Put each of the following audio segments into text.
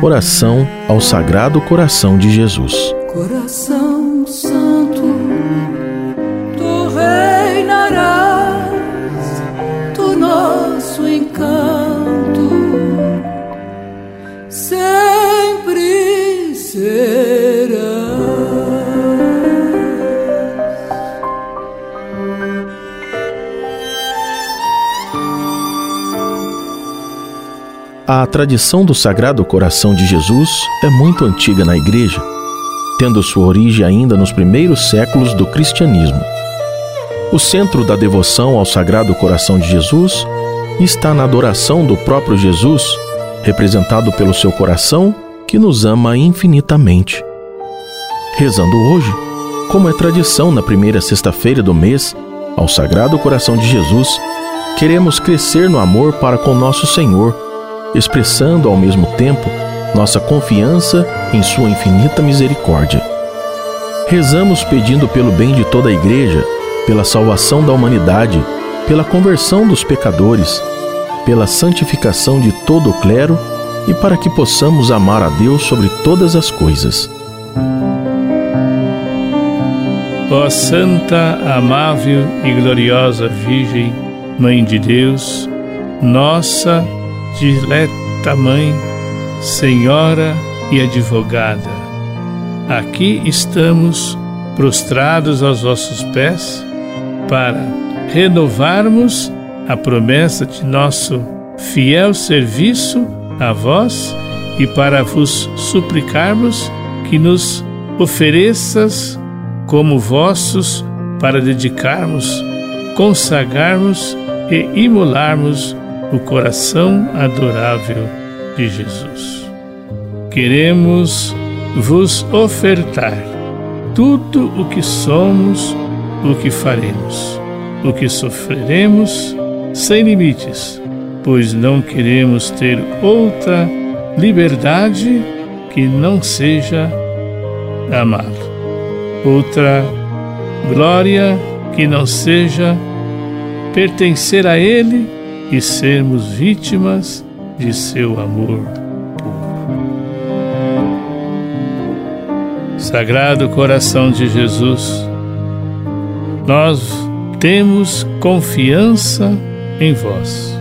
Oração ao Sagrado Coração de Jesus. Coração A tradição do Sagrado Coração de Jesus é muito antiga na Igreja, tendo sua origem ainda nos primeiros séculos do cristianismo. O centro da devoção ao Sagrado Coração de Jesus está na adoração do próprio Jesus, representado pelo seu coração, que nos ama infinitamente. Rezando hoje, como é tradição na primeira sexta-feira do mês, ao Sagrado Coração de Jesus, queremos crescer no amor para com nosso Senhor expressando ao mesmo tempo nossa confiança em Sua infinita misericórdia. Rezamos pedindo pelo bem de toda a Igreja, pela salvação da humanidade, pela conversão dos pecadores, pela santificação de todo o clero e para que possamos amar a Deus sobre todas as coisas. Ó Santa, amável e gloriosa Virgem, Mãe de Deus, nossa dileta Mãe, Senhora e Advogada, aqui estamos prostrados aos vossos pés para renovarmos a promessa de nosso fiel serviço a vós e para vos suplicarmos que nos ofereças como vossos para dedicarmos, consagrarmos e imolarmos o coração adorável de Jesus. Queremos vos ofertar tudo o que somos, o que faremos, o que sofreremos, sem limites, pois não queremos ter outra liberdade que não seja amá-lo, outra glória que não seja pertencer a Ele e sermos vítimas de seu amor puro. Sagrado coração de Jesus, nós temos confiança em vós.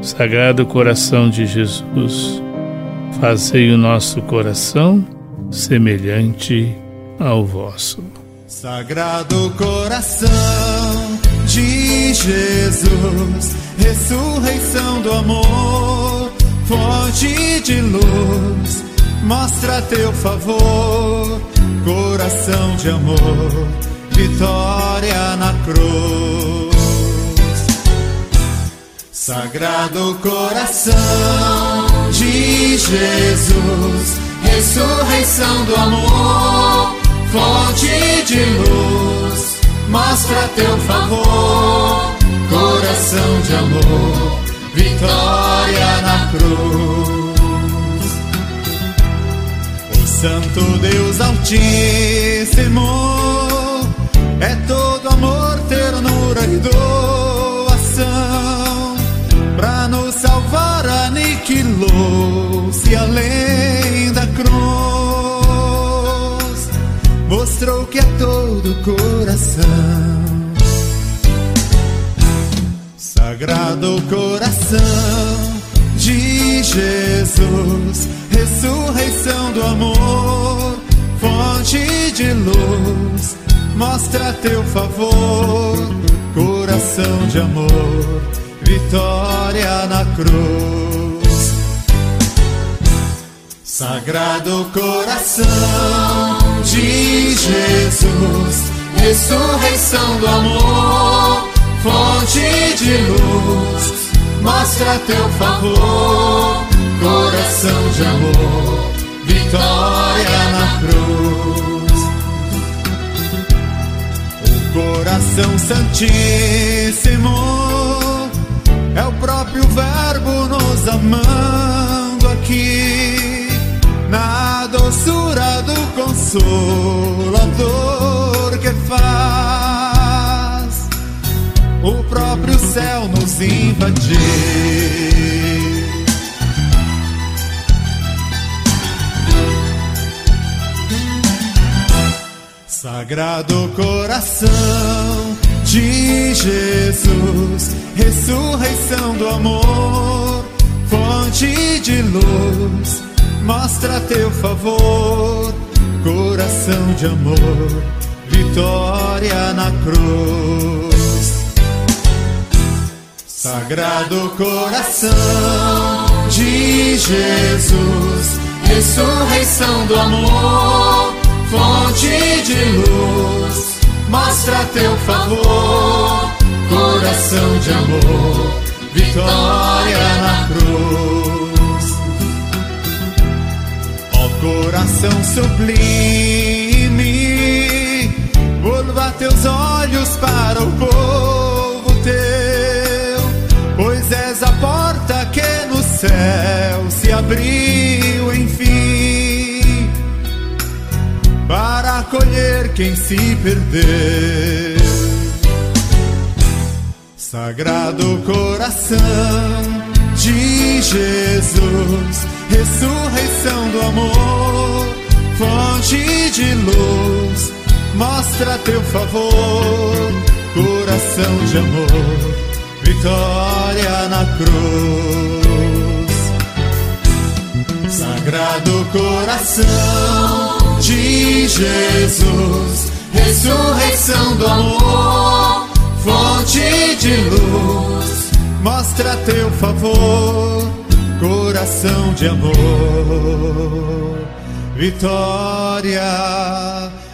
Sagrado coração de Jesus, fazei o nosso coração semelhante ao vosso. Sagrado coração de Jesus ressurreição do amor, fonte de luz, mostra teu favor, coração de amor, vitória na cruz. Sagrado coração de Jesus, ressurreição do amor, fonte de luz, mostra teu favor coração de amor, vitória na cruz. O Santo Deus Altíssimo é todo amor, ternura e doação. Pra nos salvar, aniquilou-se além da cruz. Mostrou que é todo coração Jesus, ressurreição do amor, fonte de luz, mostra teu favor, coração de amor, vitória na cruz. Sagrado coração de Jesus, ressurreição do amor fonte de luz, mostra teu favor, coração de amor, vitória na cruz. O coração santíssimo é o próprio Verbo nos amando aqui, na doçura do consolador invadir. Sagrado coração de Jesus, ressurreição do amor, fonte de luz, mostra teu favor, coração de amor, vitória na cruz. Sagrado coração de Jesus, ressurreição do amor fonte de luz, mostra teu favor, coração de amor, vitória na cruz. Ó coração sublime, abriu, enfim para acolher quem se perdeu. Sagrado coração de Jesus, ressurreição do amor, fonte de luz, mostra teu favor, coração de amor, vitória na cruz. Sagrado coração de Jesus, ressurreição do amor, fonte de luz, mostra teu favor, coração de amor, vitória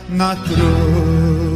na cruz.